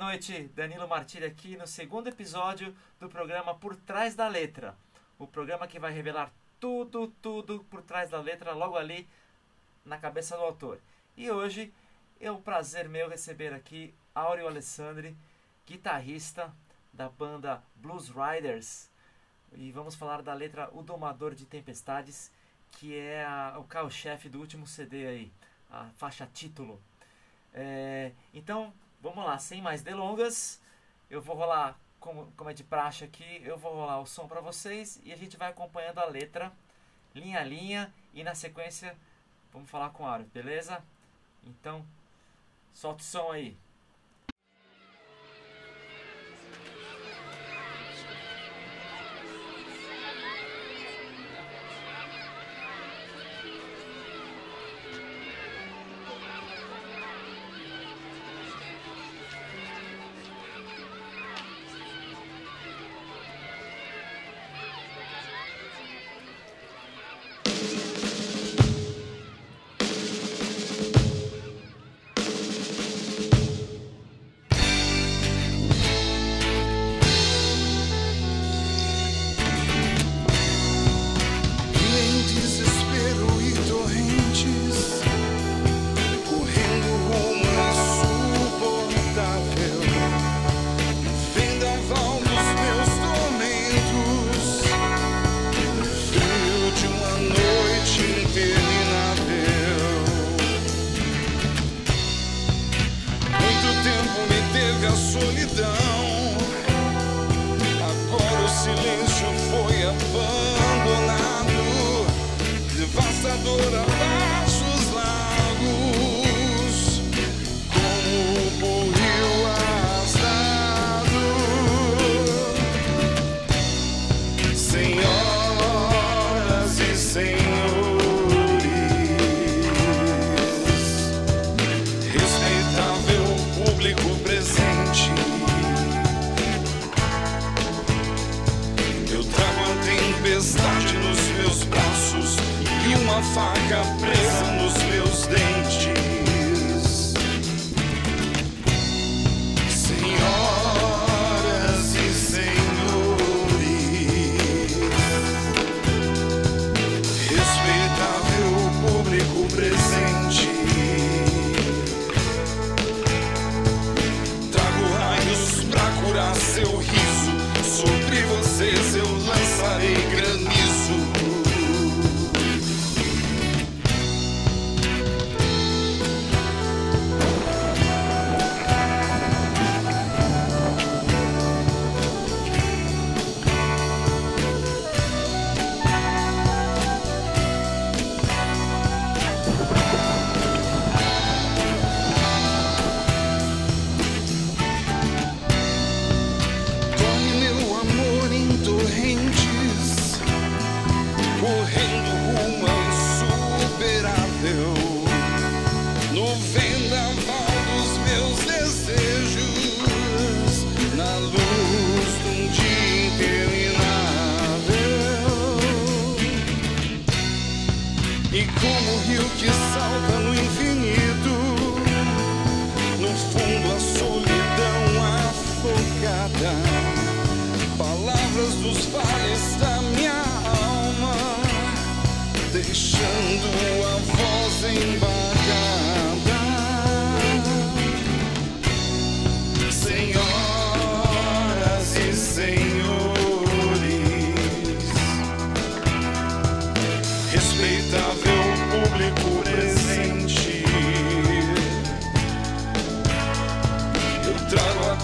noite. Danilo Martiri aqui no segundo episódio do programa Por Trás da Letra. O programa que vai revelar tudo, tudo por trás da letra, logo ali na cabeça do autor. E hoje é um prazer meu receber aqui Áureo Alessandri, guitarrista da banda Blues Riders. E vamos falar da letra O Domador de Tempestades, que é a, o carro-chefe do último CD aí, a faixa título. É, então, vamos lá, sem mais delongas, eu vou rolar, como, como é de praxe aqui, eu vou rolar o som para vocês e a gente vai acompanhando a letra, linha a linha, e na sequência vamos falar com o Aro, beleza? Então, solta o som aí.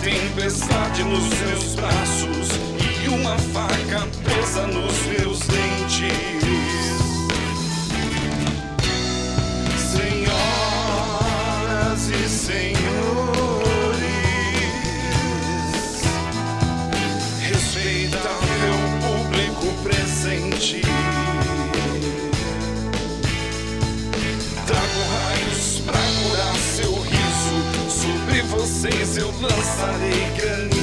tempestade nos seus braços e uma faca presa nos meus dentes. Senhoras e senhores. Sem seu dançarica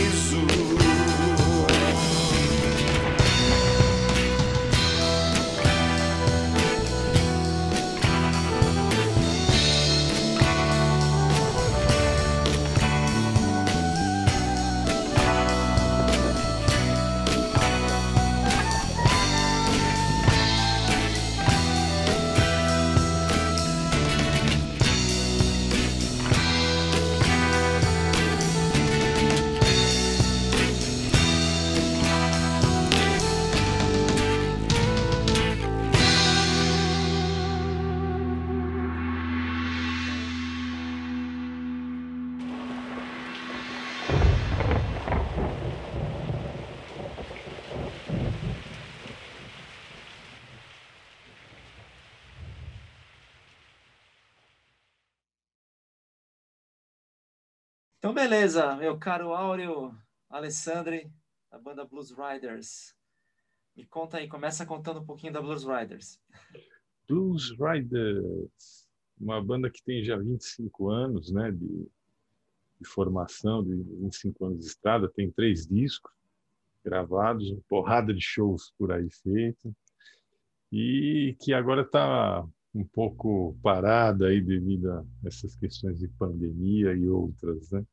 Então, beleza, meu caro Áureo, Alessandre, da banda Blues Riders. Me conta aí, começa contando um pouquinho da Blues Riders. Blues Riders, uma banda que tem já 25 anos né, de, de formação, de 25 anos de estrada, tem três discos gravados, uma porrada de shows por aí feito, e que agora está um pouco parada aí devido a essas questões de pandemia e outras, né?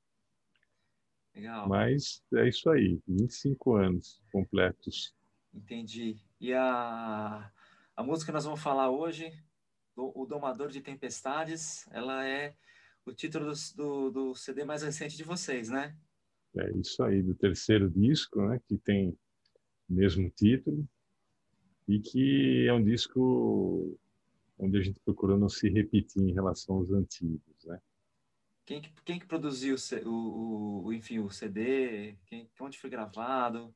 Legal. Mas é isso aí, 25 anos completos. Entendi. E a, a música que nós vamos falar hoje, O Domador de Tempestades, ela é o título do, do, do CD mais recente de vocês, né? É isso aí, do terceiro disco, né? Que tem o mesmo título e que é um disco onde a gente procurou não se repetir em relação aos antigos, né? Quem que, quem que produziu o, o, enfim, o CD? Quem, onde foi gravado?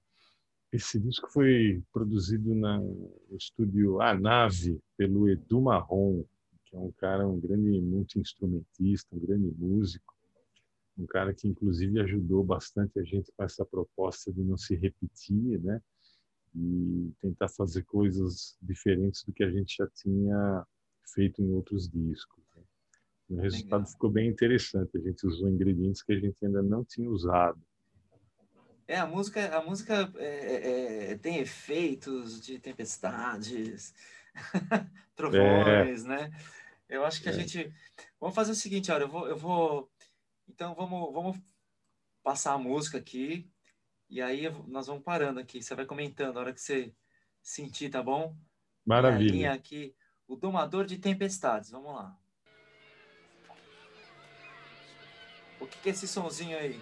Esse disco foi produzido na, no estúdio A Nave, pelo Edu Marrom, que é um cara, um grande multi-instrumentista, um grande músico, um cara que inclusive ajudou bastante a gente com essa proposta de não se repetir, né? E tentar fazer coisas diferentes do que a gente já tinha feito em outros discos. O resultado Legal. ficou bem interessante. A gente usou ingredientes que a gente ainda não tinha usado. É, a música, a música é, é, é tem efeitos de tempestades, trovões, é. né? Eu acho que a é. gente. Vamos fazer o seguinte, olha, eu vou. Eu vou... Então vamos, vamos passar a música aqui. E aí nós vamos parando aqui. Você vai comentando a hora que você sentir, tá bom? Maravilha. aqui, o Domador de Tempestades. Vamos lá. O que é esse sonzinho aí?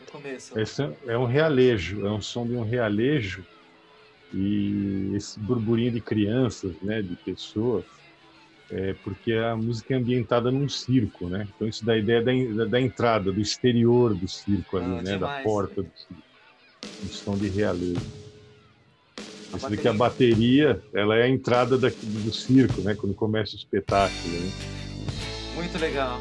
No começo. Esse é um realejo, é um som de um realejo e esse burburinho de crianças, né, de pessoas, é porque a música é ambientada num circo, né? Então isso dá a ideia da, da entrada, do exterior do circo ali, ah, né, demais, da porta do circo. Um som de realejo. Isso daqui a bateria, ela é a entrada daqui, do circo, né? Quando começa o espetáculo. Né? Muito legal.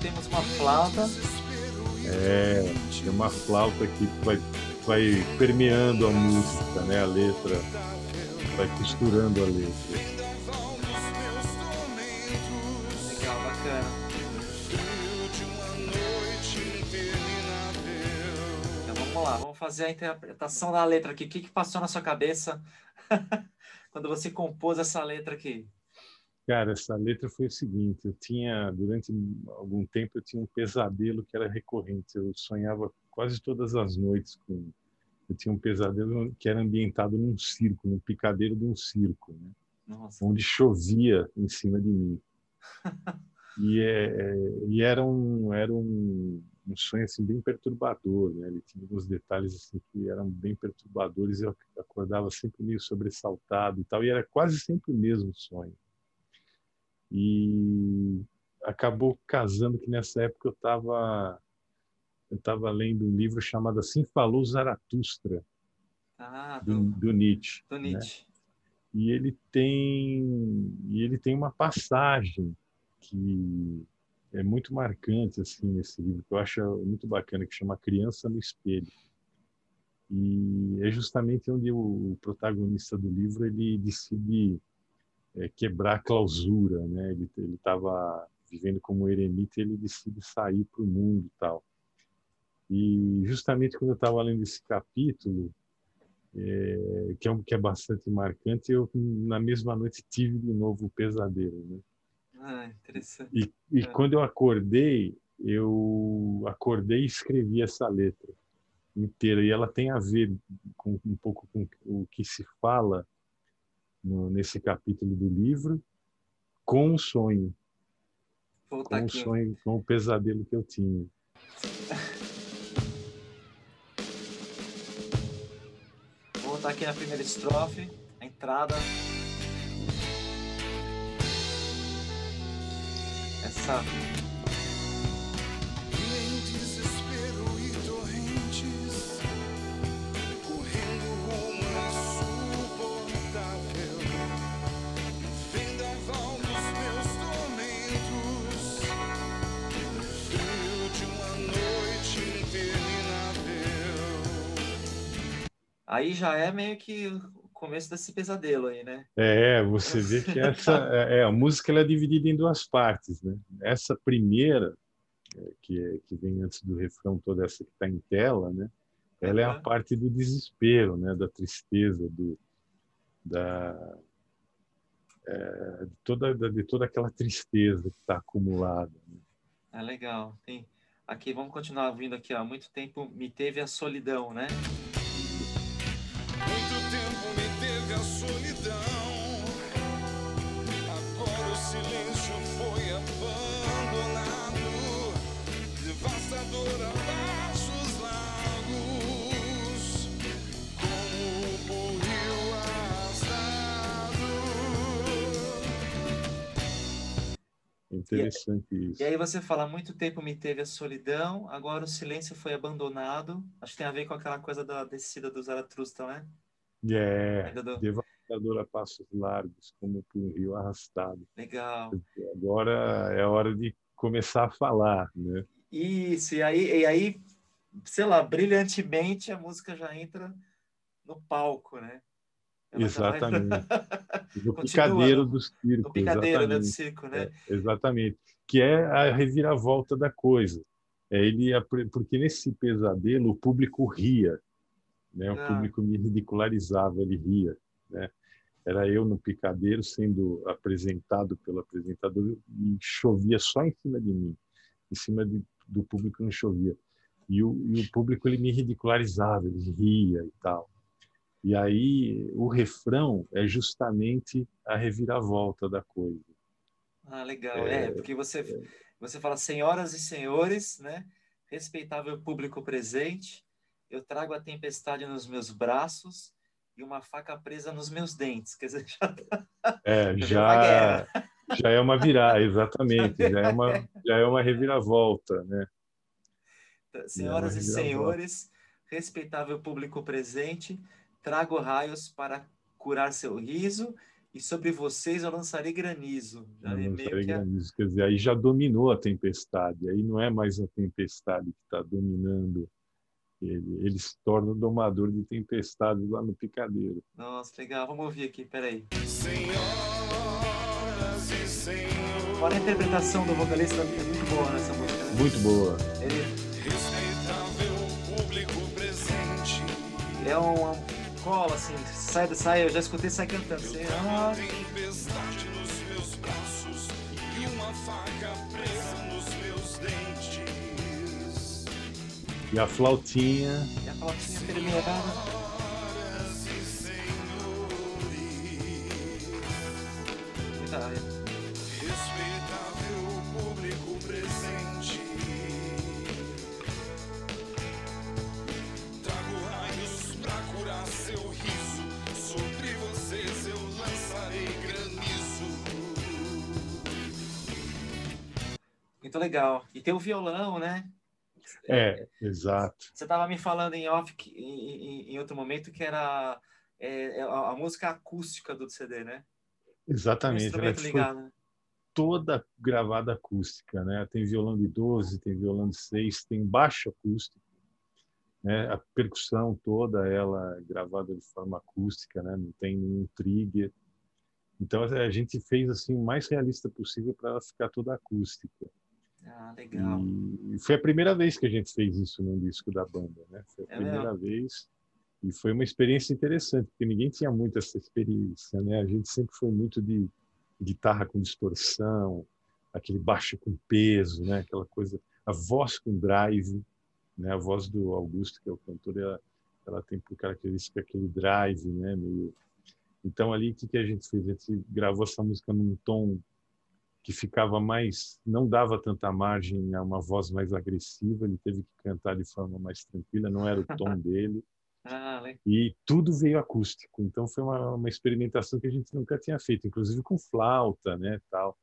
Temos uma flauta. É, tem uma flauta que vai, vai permeando a música, né? A letra, vai costurando a letra. vamos lá, vamos fazer a interpretação da letra aqui. O que, que passou na sua cabeça quando você compôs essa letra aqui? Cara, essa letra foi o seguinte: eu tinha, durante algum tempo, eu tinha um pesadelo que era recorrente. Eu sonhava quase todas as noites com. Eu tinha um pesadelo que era ambientado num circo, num picadeiro de um circo, né? Nossa. onde chovia em cima de mim. e, é, e era um, era um, um sonho assim bem perturbador, né? Ele tinha uns detalhes assim que eram bem perturbadores. Eu acordava sempre meio sobressaltado e tal, e era quase sempre o mesmo sonho. E acabou casando que nessa época eu estava eu estava lendo um livro chamado Assim Falou Zaratustra ah, do, do, Nietzsche. Do Nietzsche. Né? E ele tem e ele tem uma passagem que é muito marcante assim nesse livro que eu acho muito bacana que chama Criança no Espelho e é justamente onde o protagonista do livro ele decide é, quebrar a clausura né ele estava vivendo como eremita ele decide sair para o mundo e tal e justamente quando eu estava lendo esse capítulo é, que é um que é bastante marcante eu na mesma noite tive de novo o pesadelo né ah, interessante. E, e é. quando eu acordei, eu acordei e escrevi essa letra inteira. E ela tem a ver com um pouco com o que se fala no, nesse capítulo do livro, com o sonho. com o sonho, com o pesadelo que eu tinha. Vou voltar aqui na primeira estrofe, a entrada. essa Aí já é meio que o começo desse pesadelo aí, né? É, você vê que essa é, a música ela é dividida em duas partes, né? Essa primeira é, que, é, que vem antes do refrão, toda essa que está em tela, né? Ela é a parte do desespero, né? Da tristeza, do da é, de toda de toda aquela tristeza que está acumulada. Né? É legal. Tem aqui vamos continuar ouvindo aqui há muito tempo me teve a solidão, né? Interessante isso. E aí você fala, muito tempo me teve a solidão, agora o silêncio foi abandonado. Acho que tem a ver com aquela coisa da descida do Zaratustra, né? É, do- devastador a passos largos, como por um rio arrastado. Legal. Agora é hora de começar a falar, né? Isso, e aí, e aí, sei lá, brilhantemente a música já entra no palco, né? Vai- Exatamente. Continua picadeiro do circo. No picadeiro, né, do exatamente. circo, né? É, exatamente. Que é a reviravolta da coisa. É ele apre- porque nesse pesadelo o público ria, né? O Ah. público me ridicularizava, ele ria, né? Era eu no picadeiro sendo apresentado pelo apresentador e chovia só em cima de mim, em cima de, do público não chovia. E o, e o público ele me ridicularizava, ele ria e tal. E aí o refrão é justamente a reviravolta da coisa. Ah, legal. É, porque você, você fala, senhoras e senhores, né? Respeitável público presente, eu trago a tempestade nos meus braços e uma faca presa nos meus dentes. Quer dizer, já tá É, Já já, é uma virada, exatamente. Já é uma, já é uma reviravolta, né? Senhoras e reviravolta. senhores, respeitável público presente, trago raios para curar seu riso e sobre vocês eu lançarei granizo. Já é Não meio sei, que a- granizo. Quer dizer, aí já dominou a tempestade. Aí não é mais a tempestade que está dominando ele. Ele se torna o domador de tempestades lá no picadeiro. Nossa, legal. Vamos ouvir aqui, peraí. Senhoras e senhores. Olha a interpretação do vocalista, é muito boa nessa música. né? Muito boa. Ele Respeitável público presente. é um, um cola, assim, sai, sai, eu já escutei sai cantando. Assim, ah, Tempestade nos meus braços e uma faca presa nos meus dentes. E a flautinha, e a flautinha terminada. Muito legal. E tem o violão, né? é, exato. Você estava me falando em off, que- em, em- outro momento, que era é, é a, a música acústica do CD, né? Exatamente. Ela instrumento foi ligado. né? toda gravada acústica, né? Tem violão de 12, tem violão de 6, tem baixo acústico, né? A percussão toda ela é gravada de forma acústica, né? Não tem nenhum trigger. Então a gente fez assim o mais realista possível para ela ficar toda acústica. Ah, legal. E foi a primeira vez que a gente fez isso num disco da banda, né? Foi a É primeira vez e foi uma experiência interessante, porque ninguém tinha muito essa experiência, né? A gente sempre foi muito de guitarra com distorção, aquele baixo com peso, né? Aquela coisa, a voz com drive, né? A voz do Augusto, que é o cantor, ela, ela tem por característica aquele drive, né? Meio... Então ali o que que a gente fez? A gente gravou essa música num tom que ficava mais, não dava tanta margem a uma voz mais agressiva, ele teve que cantar de forma mais tranquila, não era o tom dele, Ah, e tudo veio acústico. Então foi uma, uma experimentação que a gente nunca tinha feito, inclusive com flauta, né, tal.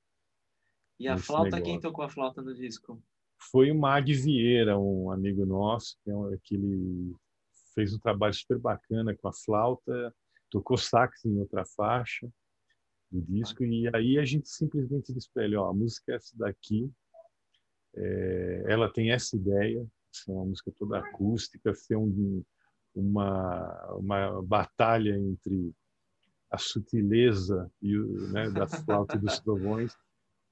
E a flauta, negócio. quem tocou a flauta no disco? Foi o Mag Vieira, um amigo nosso, que, é um- que ele fez um trabalho super bacana com a flauta, tocou sax em outra faixa do disco, e aí a gente simplesmente disse para ele, ó, a música é essa daqui, é, ela tem essa ideia, ser uma música toda acústica, ser um, uma, uma batalha entre a sutileza e o, né, da flauta e dos trovões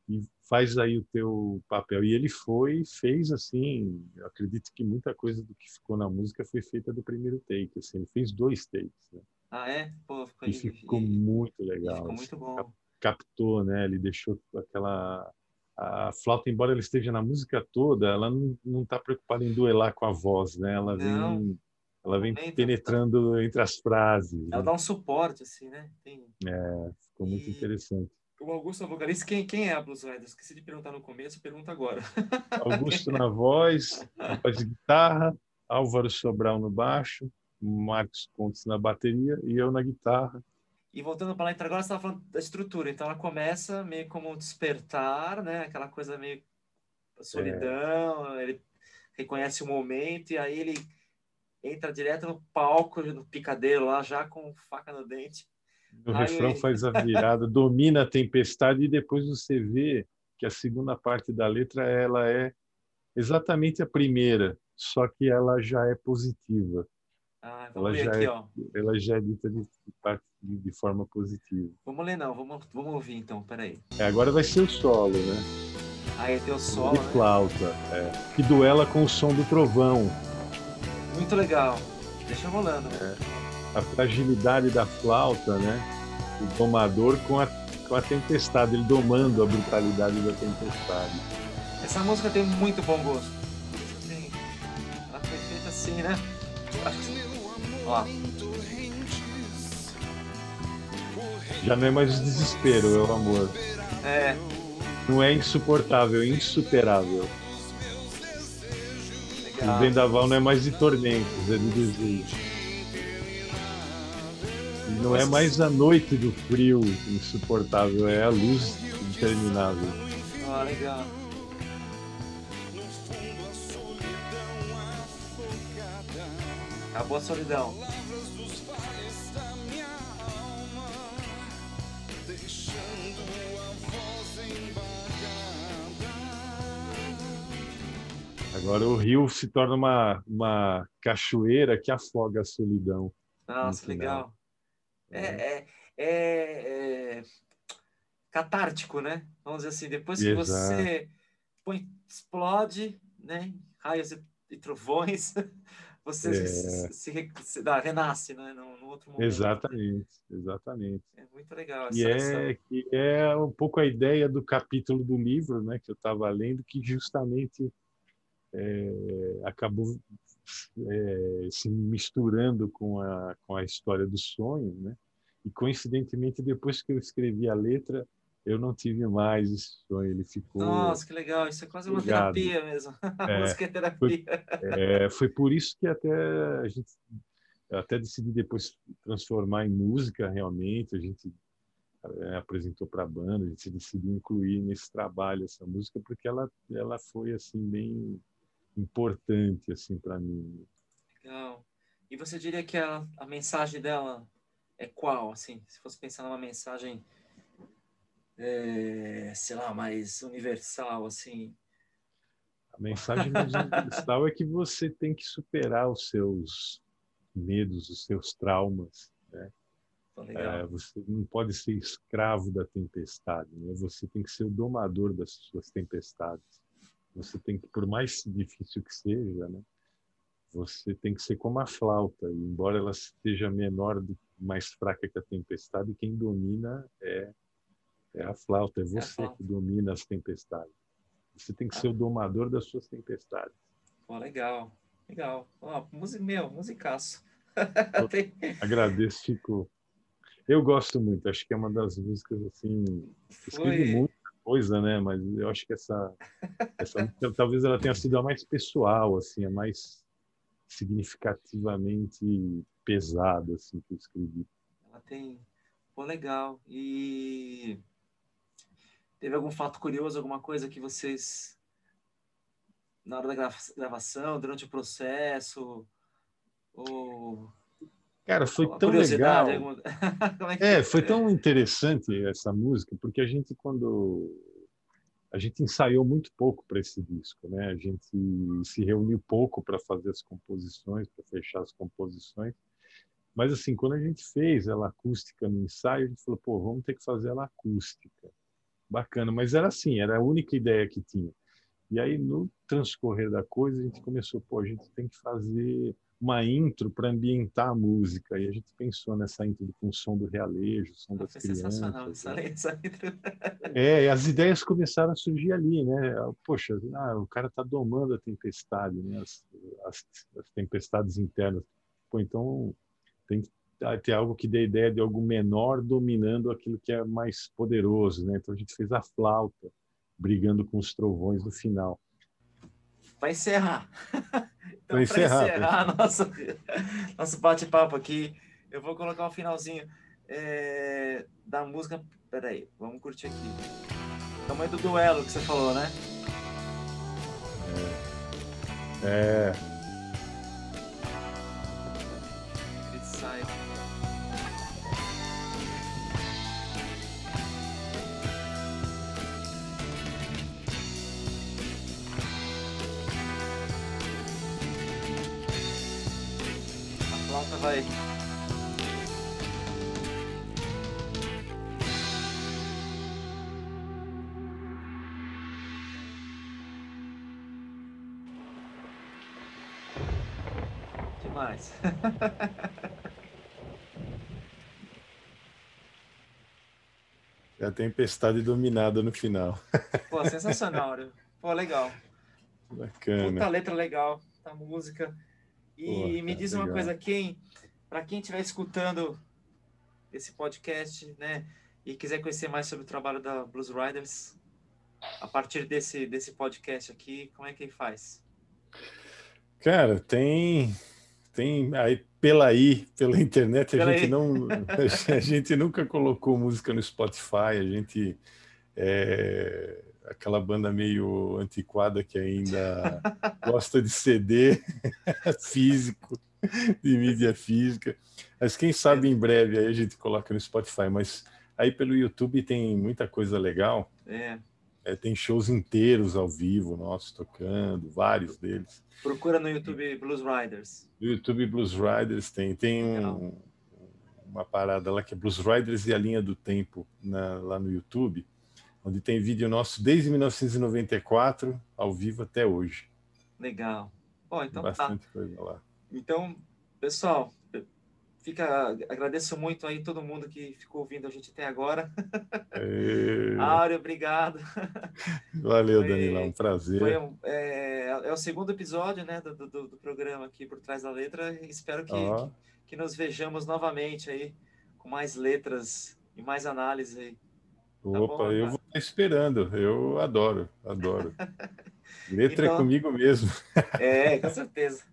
e faz aí o teu papel. E ele foi, fez assim, acredito que muita coisa do que ficou na música foi feita do primeiro take, assim, ele fez dois takes, né? Ah, é? Pô, ficou, e ficou e, muito legal. Ficou muito bom. Captou, né? Ele deixou aquela a flauta, embora ela esteja na música toda, ela não está preocupada em duelar com a voz, né? Ela não. vem ela vem penetrando entre as frases. Ela né? dá um suporte, assim, né? Tem... É, ficou muito E- interessante. O Augusto é vocalista. Quem, quem é a Blues Riders? Esqueci de perguntar no começo, pergunta agora. Augusto na voz, na voz de guitarra, Álvaro Sobral no baixo, Marcos Pontes na bateria e eu na guitarra. E voltando para a letra agora, você estava falando da estrutura. Então ela começa meio como um despertar, né? Aquela coisa meio solidão, ele reconhece o momento e aí ele entra direto no palco, no picadeiro lá, já com faca no dente. O Aí- refrão faz a virada, domina a tempestade e depois você vê que a segunda parte da letra ela é exatamente a primeira, só que ela já é positiva. Ah, Ela já aqui, é-. Ela já é dita de, de- de forma positiva. Vamos ler não, vamos, vamos ouvir então, peraí. É, agora vai ser o solo, né? Aí tem o solo, de né? flauta, é, que duela com o som do trovão. Muito legal. Deixa rolando. A fragilidade da flauta, né? O domador com a, com a tempestade, ele domando a brutalidade da tempestade. Essa música tem muito bom gosto. Ela foi feita assim, né? Acho que- Ó, Já não é mais o desespero, é o amor. é, Não é insuportável, é insuperável. O legal. vendaval não é mais de tormentos, é de desejo. E não é mais a noite do frio insuportável, é a luz interminável. Ó, legal. Acabou a solidão. Palavras dos vales da minha alma Deixando a voz embargada Agora o rio se torna uma, uma cachoeira que afoga a solidão. Nossa, legal. É, é, é, é catártico, né? Vamos dizer assim, depois que Exato. você põe, explode, né? Raios e, e trovões, você É. se, se, se dá, renasce, né? No, no outro momento. Exatamente, exatamente. É muito legal E essa, é, essa- que é um pouco a ideia do capítulo do livro né, que eu estava lendo, que justamente é, acabou é, se misturando com a, com a história do sonho. Né? E, coincidentemente, depois que eu escrevi a letra, eu não tive mais esse sonho. Ele ficou. Nossa, que legal. Isso é quase uma Obrigado. terapia mesmo. É, música é terapia. É, foi por isso que até a gente até decidi depois transformar em música realmente. A gente é, apresentou para a banda, a gente decidiu incluir nesse trabalho essa música porque ela ela foi assim bem importante assim para mim. Legal. E você diria que a, a mensagem dela é qual, assim? Se fosse pensar numa mensagem, é, sei lá, mais universal, assim. A mensagem mais universal é que você tem que superar os seus medos, os seus traumas. Tão É, você não pode ser escravo da tempestade, né? Você tem que ser o domador das suas tempestades. Você tem que, por mais difícil que seja, né? Você tem que ser como a flauta. Embora ela esteja menor, mais fraca que a tempestade, quem domina é é a flauta. É você flauta. que domina as tempestades. Você tem que ser o domador das suas tempestades. Pô, legal. Legal. Ó, música, meu, musicaço. Tem- Agradeço, Chico. Eu gosto muito. Acho que é uma das músicas assim Escrevi Foi. muita coisa, né? Mas eu acho que essa, essa talvez ela tenha sido a mais pessoal, assim, a mais significativamente pesada, assim, que eu escrevi. Ela tem. Pô, legal. E teve algum fato curioso, alguma coisa que vocês, na hora da grava- gravação, durante o processo, ou Cara, foi tão legal. alguma- é, que É, foi tão interessante essa música, porque a gente, quando a gente ensaiou muito pouco para esse disco, né? A gente se reuniu pouco para fazer as composições, para fechar as composições. Mas assim, quando a gente fez ela acústica no ensaio, a gente falou, pô, vamos ter que fazer ela acústica. Bacana, mas era assim, era a única ideia que tinha. E aí no transcorrer da coisa, a gente começou, pô, a gente tem que fazer uma intro para ambientar a música. E a gente pensou nessa intro com o som do realejo, o som das Foi crianças. Sensacional né? essa intro. É, e as ideias começaram a surgir ali, né? Poxa, ah, o cara está domando a tempestade, né? As, as, as, tempestades internas. Pô, então tem que ter algo que dê ideia de algo menor dominando aquilo que é mais poderoso, né? Então a gente fez a flauta brigando com os trovões no final. Vai encerrar. Então, para encerrar, encerrar nosso, nosso bate-papo aqui, eu vou colocar um finalzinho é, da música. Peraí, vamos curtir aqui. Tamanho do duelo que você falou, né? É. Ele vai. Demais. A tempestade dominada no final. Pô, sensacional, Pô, legal. Bacana. Puta letra legal, a música. E me diz uma legal. coisa, quem, para quem estiver escutando esse podcast, né, e quiser conhecer mais sobre o trabalho da Blues Riders, a partir desse, desse podcast aqui, como é que faz? Cara, tem tem aí pela aí, pela internet, a pela gente aí. não a gente nunca colocou música no Spotify, a gente é, aquela banda meio antiquada que ainda gosta de CD físico, de mídia física. Mas quem sabe em breve aí a gente coloca no Spotify. Mas aí pelo YouTube tem muita coisa legal. É. É, tem shows inteiros ao vivo, nossos tocando, vários deles. Procura no YouTube Blues Riders. No YouTube Blues Riders tem, tem um, uma parada lá que é Blues Riders e a linha do tempo na, lá no YouTube onde tem vídeo nosso desde 1994 ao vivo até hoje. Legal. Bom, então tá. Bastante tá. coisa lá. Então, pessoal, fica agradeço muito aí todo mundo que ficou ouvindo a gente até agora. E... Áureo, obrigado. Valeu, foi, Danilo, um prazer. Um, é, é, o segundo episódio né, do, do, do, programa aqui por trás da letra. Espero que, oh. que, que nos vejamos novamente aí com mais letras e mais análise aí. Tá Opa, bom, eu vou esperando. Eu adoro, adoro. Letra é então, é comigo mesmo. é, com certeza.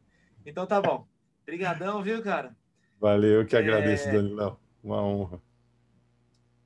Então tá bom. Obrigadão, viu, cara? Valeu, eu que agradeço, é... Danilão. Uma honra.